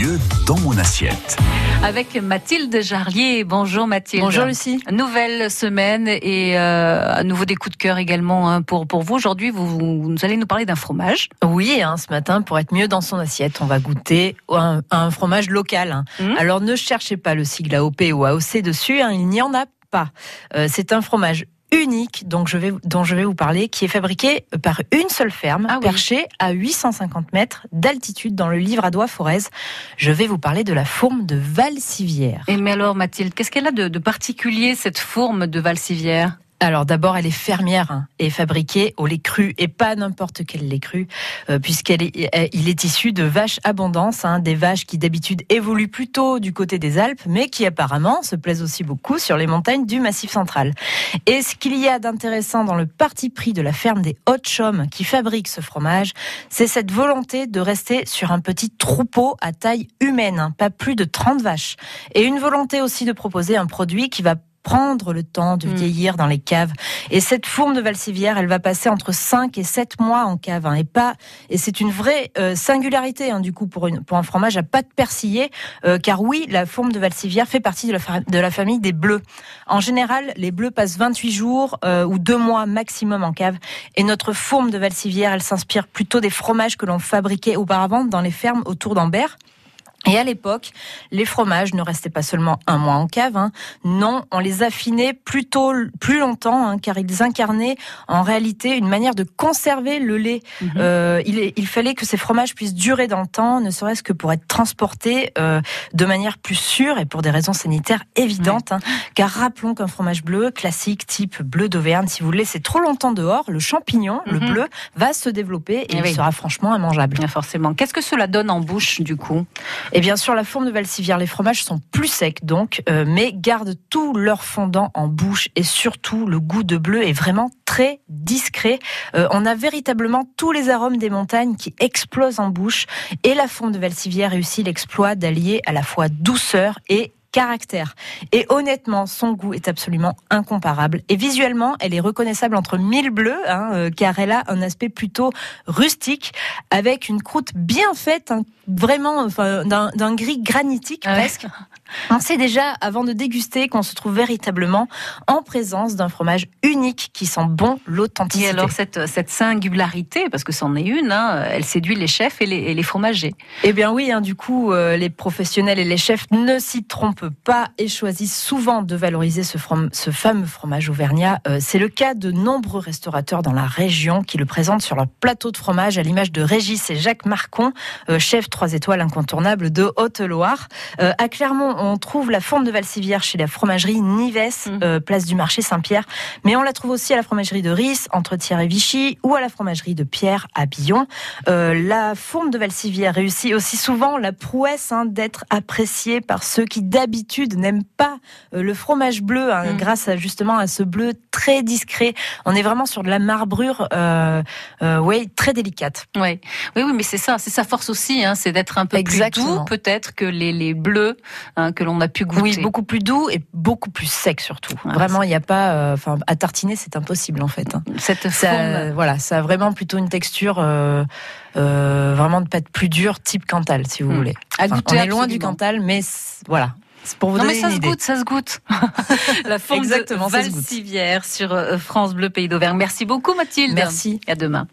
mieux dans mon assiette. Avec Mathilde Jarlier. Bonjour Mathilde. Bonjour Lucie. Nouvelle semaine et euh, à nouveau des coups de cœur également hein, pour, pour vous. Aujourd'hui, vous, vous, allez nous parler d'un fromage. Oui, hein, ce matin, pour être mieux dans son assiette, on va goûter un, un fromage local. Hein. Mmh. Alors ne cherchez pas le sigle AOP ou AOC dessus, hein, il n'y en a pas. Euh, c'est un fromage unique donc je vais, dont je vais vous parler, qui est fabriqué par une seule ferme, ah perchée à 850 mètres d'altitude dans le doigt Forez. Je vais vous parler de la fourme de Valsivière. Et mais alors Mathilde, qu'est-ce qu'elle a de, de particulier cette fourme de Valsivière alors d'abord, elle est fermière hein, et fabriquée au lait cru et pas n'importe quel lait cru, euh, puisqu'il est, il est issu de vaches abondance, hein, des vaches qui d'habitude évoluent plutôt du côté des Alpes, mais qui apparemment se plaisent aussi beaucoup sur les montagnes du Massif central. Et ce qu'il y a d'intéressant dans le parti pris de la ferme des Hautes-Chaumes qui fabrique ce fromage, c'est cette volonté de rester sur un petit troupeau à taille humaine, hein, pas plus de 30 vaches, et une volonté aussi de proposer un produit qui va prendre le temps de mm. vieillir dans les caves. Et cette fourme de Valsivière, elle va passer entre 5 et 7 mois en cave. Hein, et pas, et c'est une vraie euh, singularité, hein, du coup, pour, une, pour un fromage à pâte persillée. Euh, car oui, la fourme de Valsivière fait partie de la, de la famille des bleus. En général, les bleus passent 28 jours euh, ou 2 mois maximum en cave. Et notre fourme de Valsivière, elle s'inspire plutôt des fromages que l'on fabriquait auparavant dans les fermes autour d'Ambert. Et à l'époque, les fromages ne restaient pas seulement un mois en cave, hein. non, on les affinait plutôt plus longtemps, hein, car ils incarnaient en réalité une manière de conserver le lait. Mhm. euh, il, il, fallait que ces fromages puissent durer dans le temps, ne serait-ce que pour être transportés euh, de manière plus sûre et pour des raisons sanitaires évidentes. Hein. car rappelons qu'un fromage bleu classique, type bleu d'Auvergne, si vous le laissez trop longtemps dehors, le champignon, le mhm. bleu, va se développer et, eh il sera franchement immangeable. forcément. Qu'est-ce que cela donne en bouche du coup? Et bien sûr, la forme de Valsivière, les fromages sont plus secs donc, euh, mais gardent tout leur fondant en bouche et surtout le goût de bleu est vraiment très discret. Euh, on a véritablement tous les arômes des montagnes qui explosent en bouche et la forme de Valsivière réussit l'exploit d'allier à la fois douceur et caractère. Et honnêtement, son goût est absolument incomparable. Et visuellement, elle est reconnaissable entre mille bleus, hein, euh, car elle a un aspect plutôt rustique, avec une croûte bien faite, hein, vraiment enfin, d'un gris granitique presque. On sait déjà, avant de déguster, qu'on se trouve véritablement en présence d'un fromage unique qui sent bon l'authenticité. Et alors cette, cette singularité, parce que c'en est une, hein, elle séduit les chefs et les, et les fromagers. Eh bien oui, hein, du coup, euh, les professionnels et les chefs ne s'y trompent pas et choisissent souvent de valoriser ce, ce fameux fromage auvergnat. Euh, c'est le cas de nombreux restaurateurs dans la région qui le présentent sur leur plateau de fromage à l'image de Régis et Jacques Marcon, euh, chef 3 étoiles incontournable de Haute-Loire. à Clermont, on trouve la forme de Valsivière chez la fromagerie Nives, mhm. euh, place du marché Saint-Pierre. Mais on la trouve aussi à la fromagerie de Ris, entre Thiers et Vichy, ou à la fromagerie de Pierre à Billon. Euh, la forme de Valsivière réussit aussi souvent la prouesse hein, d'être appréciée par ceux qui d'habitude n'aiment pas euh, le fromage bleu, hein, mhm. grâce à, justement à ce bleu très discret. On est vraiment sur de la marbrure, ouais, très délicate. Ouais. Oui, oui, mais c'est ça, c'est sa force aussi, hein, c'est d'être un peu plus doux peut-être que les, les bleus que l'on a pu goûter. Oui, beaucoup plus doux et beaucoup plus sec surtout. vraiment, il n'y a pas, euh, enfin, à tartiner, c'est impossible en fait. Hein. Cette ça, voilà, ça a vraiment plutôt une texture. Euh, euh, vraiment de pâte plus dure, type Cantal, si vous hmm. voulez. À goûter, on est loin du Cantal, mais voilà, pour vous non mais ça se goûte, ça se goûte. La forme Exactement, de Valsivière sur France Bleu Pays d'Auvergne. Merci beaucoup Mathilde. Merci. À demain.